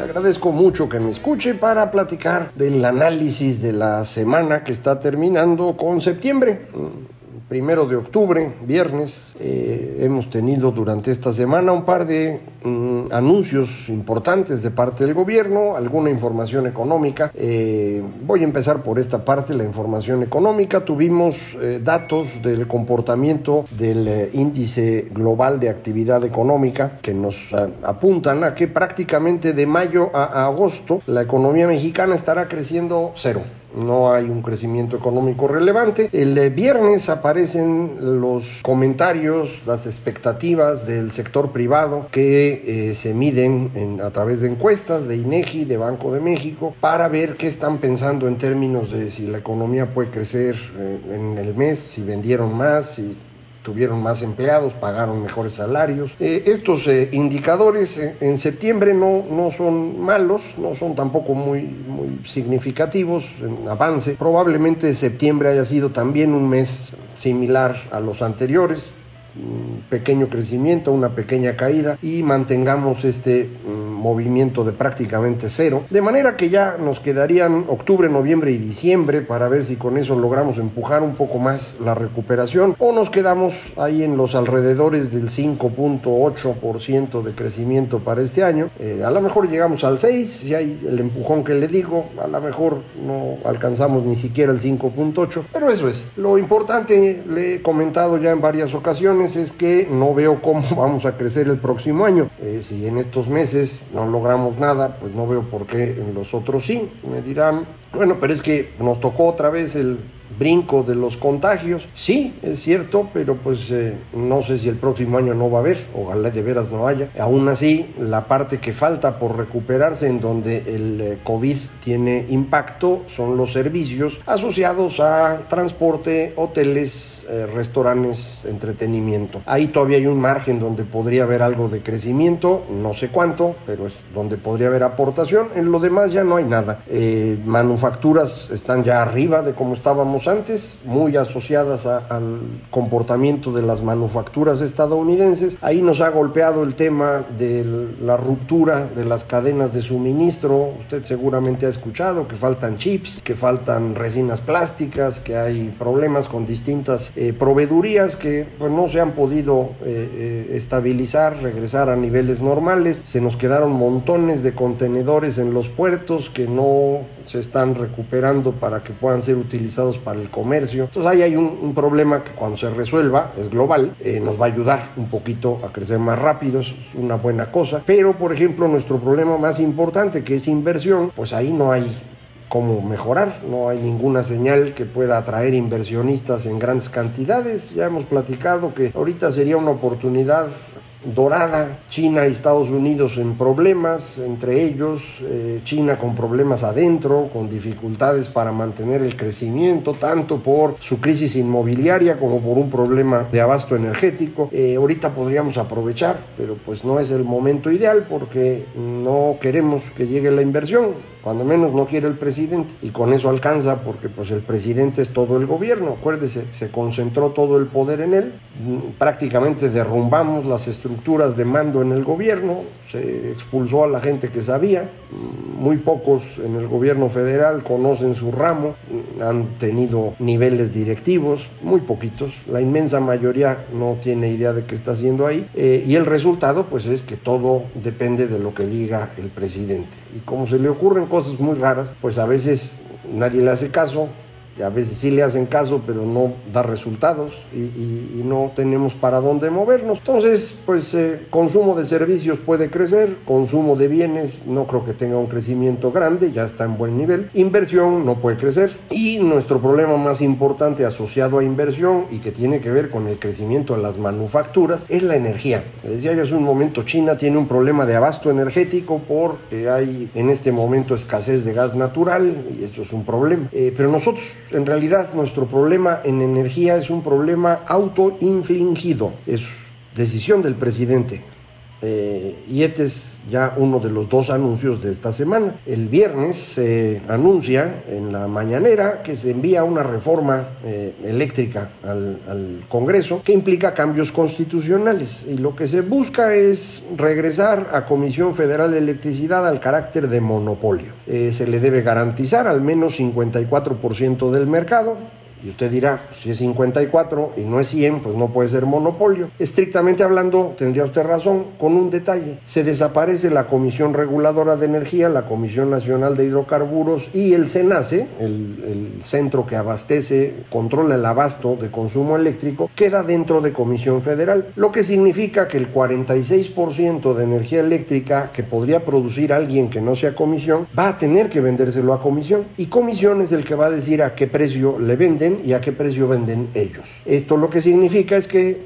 Le agradezco mucho que me escuche para platicar del análisis de la semana que está terminando con septiembre primero de octubre, viernes, eh, hemos tenido durante esta semana un par de mm, anuncios importantes de parte del gobierno, alguna información económica. Eh, voy a empezar por esta parte, la información económica. Tuvimos eh, datos del comportamiento del índice global de actividad económica que nos apuntan a que prácticamente de mayo a agosto la economía mexicana estará creciendo cero no hay un crecimiento económico relevante. El eh, viernes aparecen los comentarios, las expectativas del sector privado que eh, se miden a través de encuestas de INEGI, de Banco de México, para ver qué están pensando en términos de si la economía puede crecer eh, en el mes, si vendieron más, si tuvieron más empleados, pagaron mejores salarios. Eh, estos eh, indicadores eh, en septiembre no, no son malos, no son tampoco muy, muy significativos en avance. Probablemente septiembre haya sido también un mes similar a los anteriores, un pequeño crecimiento, una pequeña caída y mantengamos este mm, movimiento de prácticamente cero. De manera que ya nos quedarían octubre, noviembre y diciembre para ver si con eso logramos empujar un poco más la recuperación o nos quedamos ahí en los alrededores del 5.8% de crecimiento para este año. Eh, a lo mejor llegamos al 6, si hay el empujón que le digo, a lo mejor no alcanzamos ni siquiera el 5.8, pero eso es. Lo importante, le he comentado ya en varias ocasiones, es que no veo cómo vamos a crecer el próximo año. Eh, si en estos meses no logramos nada, pues no veo por qué en los otros sí. Me dirán, bueno, pero es que nos tocó otra vez el brinco de los contagios. Sí, es cierto, pero pues eh, no sé si el próximo año no va a haber, ojalá de veras no haya. Aún así, la parte que falta por recuperarse en donde el eh, COVID tiene impacto son los servicios asociados a transporte, hoteles, eh, restaurantes, entretenimiento. Ahí todavía hay un margen donde podría haber algo de crecimiento, no sé cuánto, pero es donde podría haber aportación. En lo demás ya no hay nada. manufacturas están ya arriba de cómo estábamos antes, muy asociadas al comportamiento de las manufacturas estadounidenses. Ahí nos ha golpeado el tema de la ruptura de las cadenas de suministro. Usted seguramente ha escuchado que faltan chips, que faltan resinas plásticas, que hay problemas con distintas eh, proveedurías que pues, no se han podido eh, eh, estabilizar, regresar a niveles normales. Se nos quedaron montones de contenedores en los puertos que no se están recuperando para que puedan ser utilizados para el comercio. Entonces ahí hay un, problema que cuando se resuelva, es global, eh, nos va a ayudar un poquito a crecer más rápido, es una buena cosa. Pero, por ejemplo, nuestro problema más importante, que es inversión, pues ahí no hay cómo mejorar, no hay ninguna señal que pueda atraer inversionistas en grandes cantidades. Ya hemos platicado que ahorita sería una oportunidad dorada, China y Estados Unidos en problemas, entre ellos eh, China con problemas adentro, con dificultades para mantener el crecimiento, tanto por su crisis inmobiliaria como por un problema de abasto energético. Eh, ahorita podríamos aprovechar, pero pues no es el momento ideal porque no queremos que llegue la inversión cuando menos no quiere el presidente, y con eso alcanza porque pues el presidente es todo el gobierno, acuérdese, se concentró todo el poder en él, prácticamente derrumbamos las estructuras estructuras de mando en el gobierno, se expulsó a la gente que sabía, muy pocos en el gobierno federal conocen su ramo, han tenido niveles directivos, muy poquitos, la inmensa mayoría no tiene idea de qué está haciendo ahí, eh, y el resultado pues es que todo depende de lo que diga el presidente. Y como se le ocurren cosas muy raras, pues a veces nadie le hace caso, a veces sí le hacen caso, pero no da resultados y, no tenemos para dónde movernos. Entonces, pues eh, consumo de servicios puede crecer, consumo de bienes no creo que tenga un crecimiento grande, ya está en buen nivel. Inversión no puede crecer y nuestro problema más importante asociado a inversión y que tiene que ver con el crecimiento de las manufacturas es la energía. decía yo hace un momento, China tiene un problema de abasto energético porque hay en este momento escasez de gas natural y eso es un problema. Eh, pero nosotros en realidad nuestro problema en energía es un problema autoinfligido, es decisión del presidente. Eh, y este es ya uno de los dos anuncios de esta semana. El viernes se anuncia en la mañanera que se envía una reforma eh, eléctrica al, Congreso que implica cambios constitucionales y lo que se busca es regresar a Comisión Federal de Electricidad al carácter de monopolio. Eh, se le debe garantizar al menos 54% del mercado y usted dirá, si es 54 y no es 100, pues no puede ser monopolio. Estrictamente hablando, tendría usted razón, con un detalle. Se desaparece la Comisión Reguladora de Energía, la Comisión Nacional de Hidrocarburos y el SENACE, el, el centro que abastece, controla el abasto de consumo eléctrico, queda dentro de Comisión Federal, lo que significa que el 46% de energía eléctrica que podría producir alguien que no sea comisión, va a tener que vendérselo a comisión. Y comisión es el que va a decir a qué precio le venden y a qué precio venden ellos. Esto lo que significa es que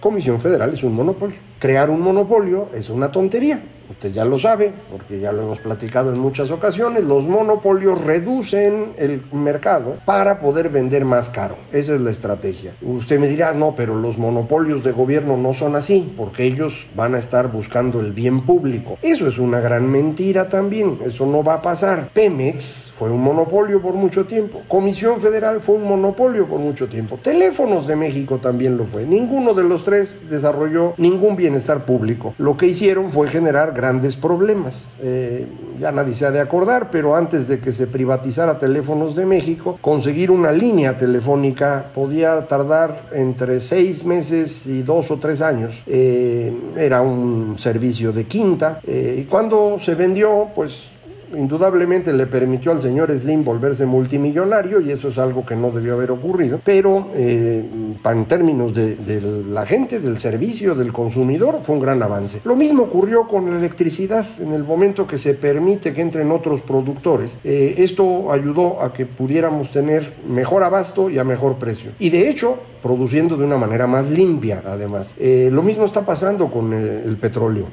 Comisión Federal es un monopolio. Crear un monopolio es una tontería. Usted ya lo sabe, porque ya lo hemos platicado en muchas ocasiones, los monopolios reducen el mercado para poder vender más caro. Esa es la estrategia. Usted me dirá, no, pero los monopolios de gobierno no son así, porque ellos van a estar buscando el bien público. Eso es una gran mentira también, eso no va a pasar. Pemex fue un monopolio por mucho tiempo. Comisión Federal fue un monopolio por mucho tiempo. Teléfonos de México también lo fue. Ninguno de los tres desarrolló ningún bienestar público. Lo que hicieron fue generar grandes problemas. Eh, ya nadie se ha de acordar, pero antes de que se privatizara Teléfonos de México, conseguir una línea telefónica podía tardar entre seis meses y dos o tres años. Eh, era un servicio de quinta. Eh, y cuando se vendió, pues indudablemente le permitió al señor Slim volverse multimillonario y eso es algo que no debió haber ocurrido, pero eh, en términos de, la gente, del servicio, del consumidor, fue un gran avance. Lo mismo ocurrió con la electricidad en el momento que se permite que entren otros productores. Eh, esto ayudó a que pudiéramos tener mejor abasto y a mejor precio. Y de hecho, produciendo de una manera más limpia, además. Eh, lo mismo está pasando con el petróleo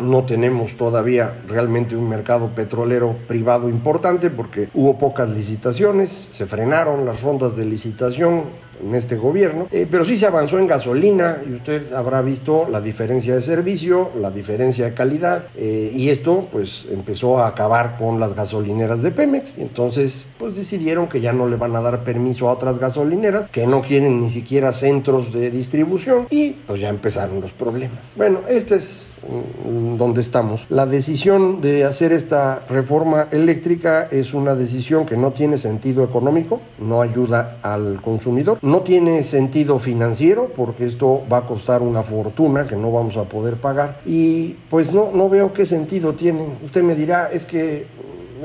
no tenemos todavía realmente un mercado petrolero privado importante porque hubo pocas licitaciones, se frenaron las rondas de licitación, en este gobierno, eh, pero sí se avanzó en gasolina y usted habrá visto la diferencia de servicio, la diferencia de calidad eh, y esto pues empezó a acabar con las gasolineras de Pemex. Entonces pues decidieron que ya no le van a dar permiso a otras gasolineras que no quieren ni siquiera centros de distribución y pues ya empezaron los problemas. Bueno, este es mm, donde estamos. La decisión de hacer esta reforma eléctrica es una decisión que no tiene sentido económico, no ayuda al consumidor, no tiene sentido financiero porque esto va a costar una fortuna que no vamos a poder pagar y pues no, no veo qué sentido tiene. Usted me dirá, es que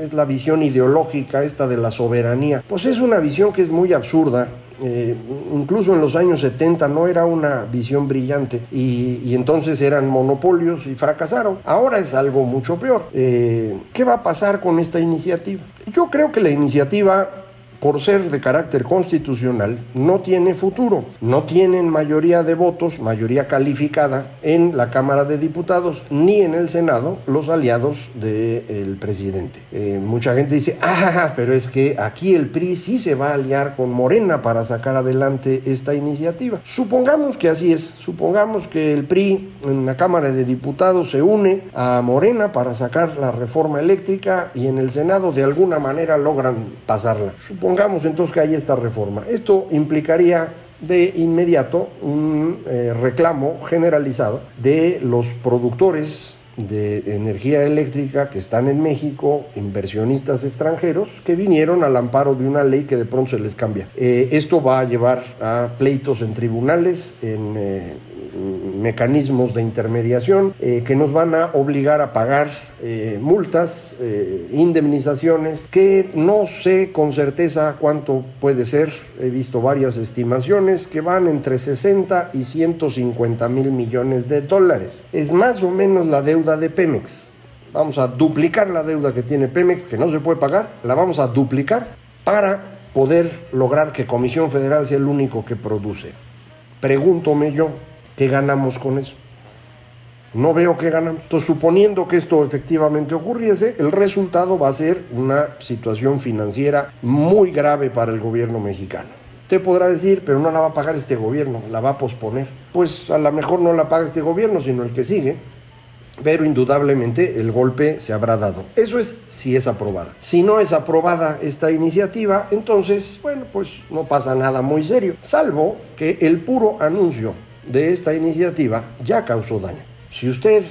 es la visión ideológica esta de la soberanía. Pues es una visión que es muy absurda. Eh, incluso en los años 70 no era una visión brillante y, entonces eran monopolios y fracasaron. Ahora es algo mucho peor. Eh, ¿Qué va a pasar con esta iniciativa? Yo creo que la iniciativa por ser de carácter constitucional, no tiene futuro. No tienen mayoría de votos, mayoría calificada en la Cámara de Diputados ni en el Senado los aliados del presidente. Eh, mucha gente dice, ah, pero es que aquí el PRI sí se va a aliar con Morena para sacar adelante esta iniciativa. Supongamos que así es, supongamos que el PRI en la Cámara de Diputados se une a Morena para sacar la reforma eléctrica y en el Senado de alguna manera logran pasarla. Supongamos entonces que hay esta reforma. Esto implicaría de inmediato un eh, reclamo generalizado de los productores de energía eléctrica que están en México, inversionistas extranjeros, que vinieron al amparo de una ley que de pronto se les cambia. Eh, esto va a llevar a pleitos en tribunales, en eh, mecanismos de intermediación, eh, que nos van a obligar a pagar multas, indemnizaciones, que no sé con certeza cuánto puede ser. He visto varias estimaciones que van entre 60 y 150 mil millones de dólares. Es más o menos la deuda de Pemex. Vamos a duplicar la deuda que tiene Pemex, que no se puede pagar, la vamos a duplicar para poder lograr que Comisión Federal sea el único que produce. Pregúntome yo, ¿qué ganamos con eso? No veo qué ganamos. Entonces, suponiendo que esto efectivamente ocurriese, el resultado va a ser una situación financiera muy grave para el gobierno mexicano. Usted podrá decir, pero no la va a pagar este gobierno, la va a posponer. Pues a lo mejor no la paga este gobierno, sino el que sigue pero indudablemente el golpe se habrá dado. Eso es si es aprobada. Si no es aprobada esta iniciativa, entonces, bueno, pues no pasa nada muy serio, salvo que el puro anuncio de esta iniciativa ya causó daño. Si usted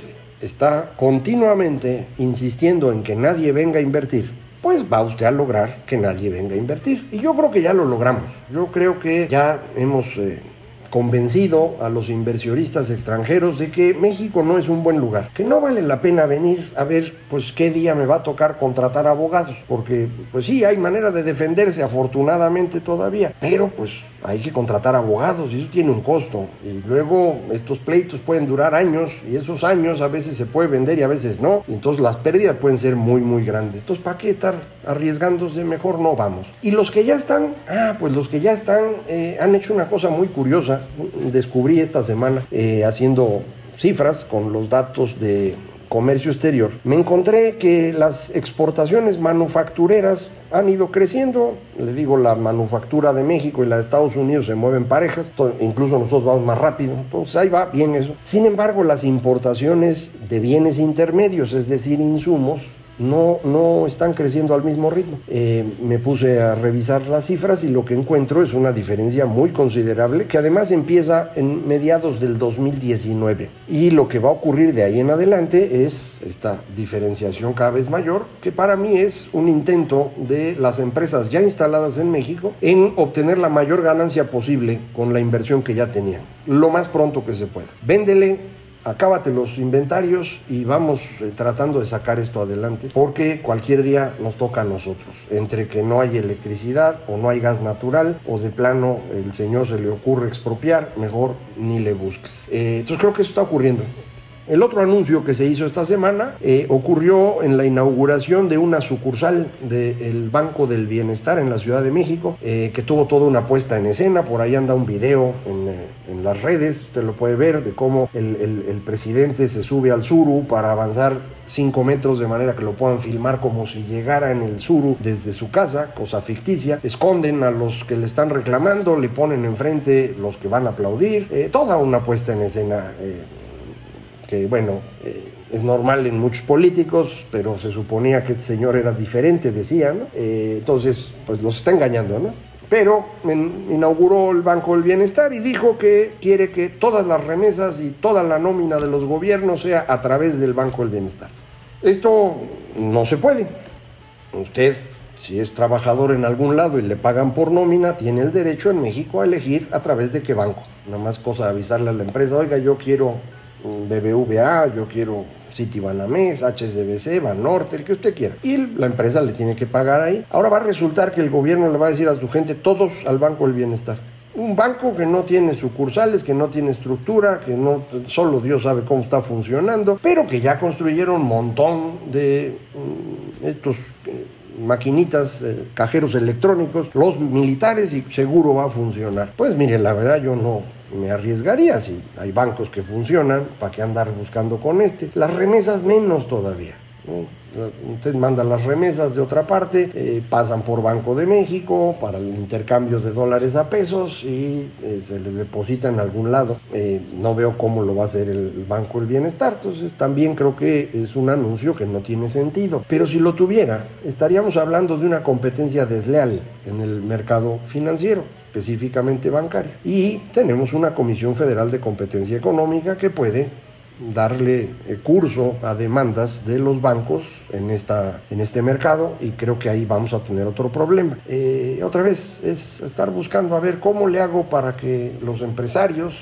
está continuamente insistiendo en que nadie venga a invertir, pues va usted a lograr que nadie venga a invertir. Y yo creo que ya lo logramos. Yo creo que ya hemos... Eh, convencido a los inversionistas extranjeros de que México no es un buen lugar, que no vale la pena venir a ver pues qué día me va a tocar contratar abogados, porque pues sí, hay manera de defenderse afortunadamente todavía, pero pues hay que contratar abogados y eso tiene un costo. Y luego estos pleitos pueden durar años y esos años a veces se puede vender y a veces no. Y entonces las pérdidas pueden ser muy, muy grandes. Entonces, ¿para qué estar arriesgándose? Mejor no vamos. Y los que ya están, ah, pues los que ya están eh, han hecho una cosa muy curiosa. Descubrí esta semana eh, haciendo cifras con los datos de comercio exterior, me encontré que las exportaciones manufactureras han ido creciendo. Le digo, la manufactura de México y la de Estados Unidos se mueven parejas, incluso nosotros vamos más rápido, entonces ahí va bien eso. Sin embargo, las importaciones de bienes intermedios, es decir, insumos, no, no están creciendo al mismo ritmo. Eh, me puse a revisar las cifras y lo que encuentro es una diferencia muy considerable que además empieza en mediados del 2019. Y lo que va a ocurrir de ahí en adelante es esta diferenciación cada vez mayor, que para mí es un intento de las empresas ya instaladas en México en obtener la mayor ganancia posible con la inversión que ya tenían, lo más pronto que se pueda. Véndele acábate los inventarios y vamos eh, tratando de sacar esto adelante, porque cualquier día nos toca a nosotros, entre que no hay electricidad o no hay gas natural o de plano el señor se le ocurre expropiar, mejor ni le busques. Eh, entonces creo que eso está ocurriendo. El otro anuncio que se hizo esta semana eh, ocurrió en la inauguración de una sucursal del Banco del Bienestar en la Ciudad de México, eh, que tuvo toda una puesta en escena. Por ahí anda un video en, eh, las redes, usted lo puede ver, de cómo el, el, presidente se sube al suru para avanzar 5 metros de manera que lo puedan filmar como si llegara en el suru desde su casa, cosa ficticia. Esconden a los que le están reclamando, le ponen enfrente los que van a aplaudir. toda una puesta en escena que bueno, eh, es normal en muchos políticos, pero se suponía que este señor era diferente, decían, eh, entonces pues los está engañando, ¿no? Pero inauguró el Banco del Bienestar y dijo que quiere que todas las remesas y toda la nómina de los gobiernos sea a través del Banco del Bienestar. Esto no se puede. Usted, si es trabajador en algún lado y le pagan por nómina, tiene el derecho en México a elegir a través de qué banco. Nada más cosa de avisarle a la empresa, oiga, yo quiero BBVA, yo quiero Citibanamex, HSBC, Banorte, el que usted quiera. Y la empresa le tiene que pagar ahí. Ahora va a resultar que el gobierno le va a decir a su gente, todos al Banco del Bienestar. Un banco que no tiene sucursales, que no tiene estructura, que no solo Dios sabe cómo está funcionando, pero que ya construyeron un montón de mm, estos eh, maquinitas, eh, cajeros electrónicos, los militares y seguro va a funcionar. Pues mire, la verdad yo no, me arriesgaría si hay bancos que funcionan, ¿para qué andar buscando con este? Las remesas menos todavía. Usted manda las remesas de otra parte, eh, pasan por Banco de México para el intercambio de dólares a pesos y eh, se le deposita en algún lado. Eh, no veo cómo lo va a hacer el Banco del Bienestar. Entonces también creo que es un anuncio que no tiene sentido. Pero si lo tuviera, estaríamos hablando de una competencia desleal en el mercado financiero específicamente bancaria. Y tenemos una Comisión Federal de Competencia Económica que puede darle eh, curso a demandas de los bancos en, esta, en este mercado y creo que ahí vamos a tener otro problema. Eh, otra vez es estar buscando a ver cómo le hago para que los empresarios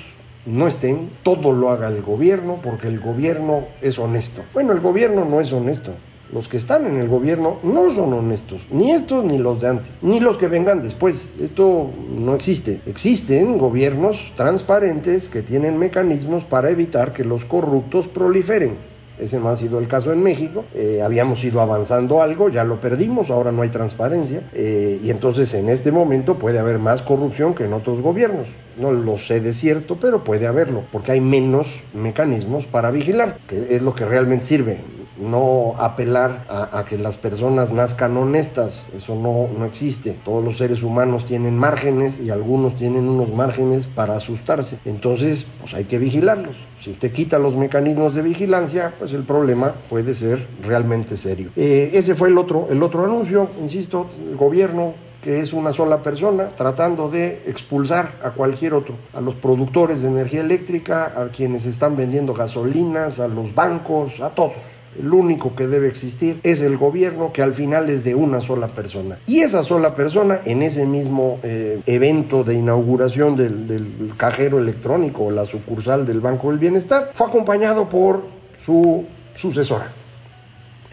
no estén, todo lo haga el gobierno porque el gobierno es honesto. Bueno, el gobierno no es honesto, los que están en el gobierno no son honestos, ni estos ni los de antes, ni los que vengan después. Esto no existe. Existen gobiernos transparentes que tienen mecanismos para evitar que los corruptos proliferen. Ese no ha sido el caso en México. Eh, habíamos ido avanzando algo, ya lo perdimos, ahora no hay transparencia. Eh, y entonces en este momento puede haber más corrupción que en otros gobiernos. No lo sé de cierto, pero puede haberlo, porque hay menos mecanismos para vigilar, que es lo que realmente sirve no apelar a, que las personas nazcan honestas, eso no, no existe. Todos los seres humanos tienen márgenes y algunos tienen unos márgenes para asustarse. Entonces, pues hay que vigilarlos. Si usted quita los mecanismos de vigilancia, pues el problema puede ser realmente serio. Eh, ese fue el otro, el otro anuncio, insisto, el gobierno que es una sola persona, tratando de expulsar a cualquier otro, a los productores de energía eléctrica, a quienes están vendiendo gasolinas, a los bancos, a todos el único que debe existir es el gobierno que al final es de una sola persona. Y esa sola persona en ese mismo eh, evento de inauguración del, cajero electrónico o la sucursal del Banco del Bienestar fue acompañado por su sucesora.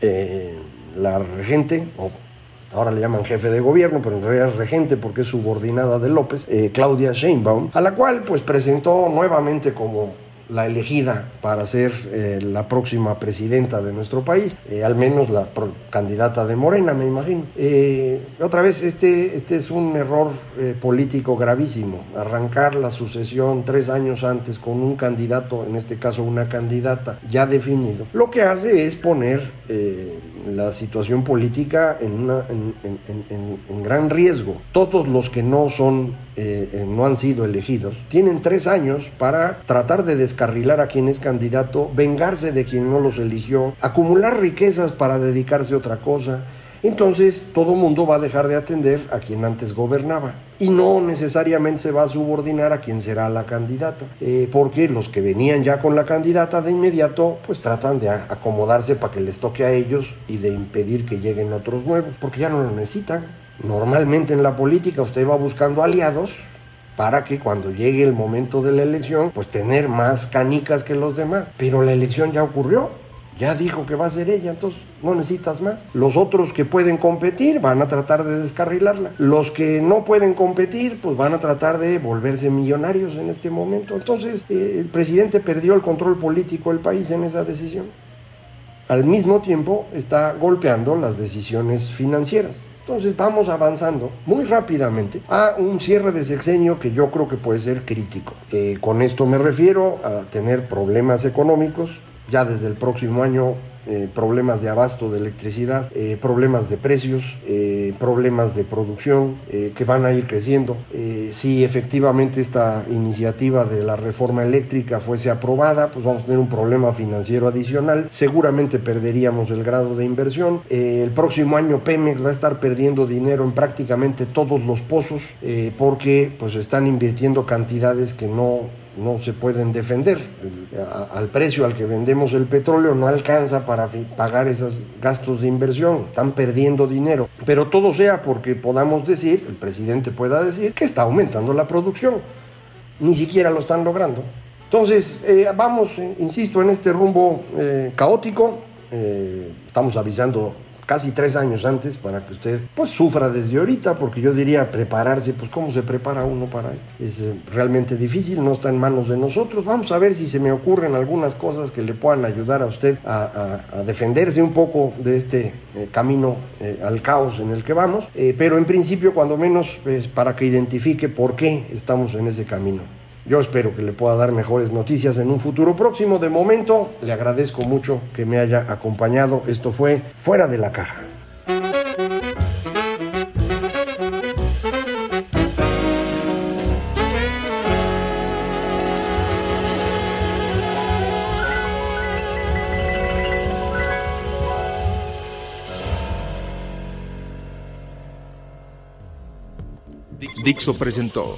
Eh, la regente, o ahora le llaman jefe de gobierno, pero en realidad es regente porque es subordinada de López, eh, Claudia Sheinbaum, a la cual pues presentó nuevamente como la elegida para ser eh, la próxima presidenta de nuestro país, eh, al menos la candidata de Morena, me imagino. Eh, otra vez, este, este es un error político gravísimo, arrancar la sucesión tres años antes con un candidato, en este caso una candidata ya definido, lo que hace es poner la situación política en, en, gran riesgo. Todos los que no son, eh, eh, no han sido elegidos, tienen tres años para tratar de descarrilar a quien es candidato, vengarse de quien no los eligió, acumular riquezas para dedicarse a otra cosa entonces todo mundo va a dejar de atender a quien antes gobernaba y no necesariamente se va a subordinar a quien será la candidata, eh, porque los que venían ya con la candidata de inmediato pues tratan de acomodarse para que les toque a ellos y de impedir que lleguen otros nuevos, porque ya no lo necesitan. Normalmente en la política usted va buscando aliados para que cuando llegue el momento de la elección, pues tener más canicas que los demás. Pero la elección ya ocurrió ya dijo que va a ser ella, entonces no necesitas más. Los otros que pueden competir van a tratar de descarrilarla. Los que no pueden competir, pues van a tratar de volverse millonarios en este momento. Entonces, eh, el presidente perdió el control político del país en esa decisión. Al mismo tiempo, está golpeando las decisiones financieras. Entonces vamos avanzando muy rápidamente a un cierre de sexenio que yo creo que puede ser crítico. Eh, con esto me refiero a tener problemas económicos, ya desde el próximo año eh, problemas de abasto de electricidad, eh, problemas de precios, eh, problemas de producción que van a ir creciendo. si efectivamente esta iniciativa de la reforma eléctrica fuese aprobada, pues vamos a tener un problema financiero adicional. Seguramente perderíamos el grado de inversión. el próximo año Pemex va a estar perdiendo dinero en prácticamente todos los pozos porque pues están invirtiendo cantidades que no no se pueden defender. al precio al que vendemos el petróleo no alcanza para pagar esos gastos de inversión, están perdiendo dinero. Pero todo sea porque podamos decir, el presidente pueda decir, que está aumentando la producción. Ni siquiera lo están logrando. Entonces, eh, vamos, insisto, en este rumbo eh, caótico. Eh, estamos avisando casi tres años antes para que usted pues sufra desde ahorita, porque yo diría prepararse, pues cómo se prepara uno para esto. Es eh, realmente difícil, no está en manos de nosotros. Vamos a ver si se me ocurren algunas cosas que le puedan ayudar a usted a, defenderse un poco de este eh, camino eh, al caos en el que vamos, pero en principio cuando menos pues, para que identifique por qué estamos en ese camino. Yo espero que le pueda dar mejores noticias en un futuro próximo. De momento, le agradezco mucho que me haya acompañado. Esto fue Fuera de la Caja. Dixo presentó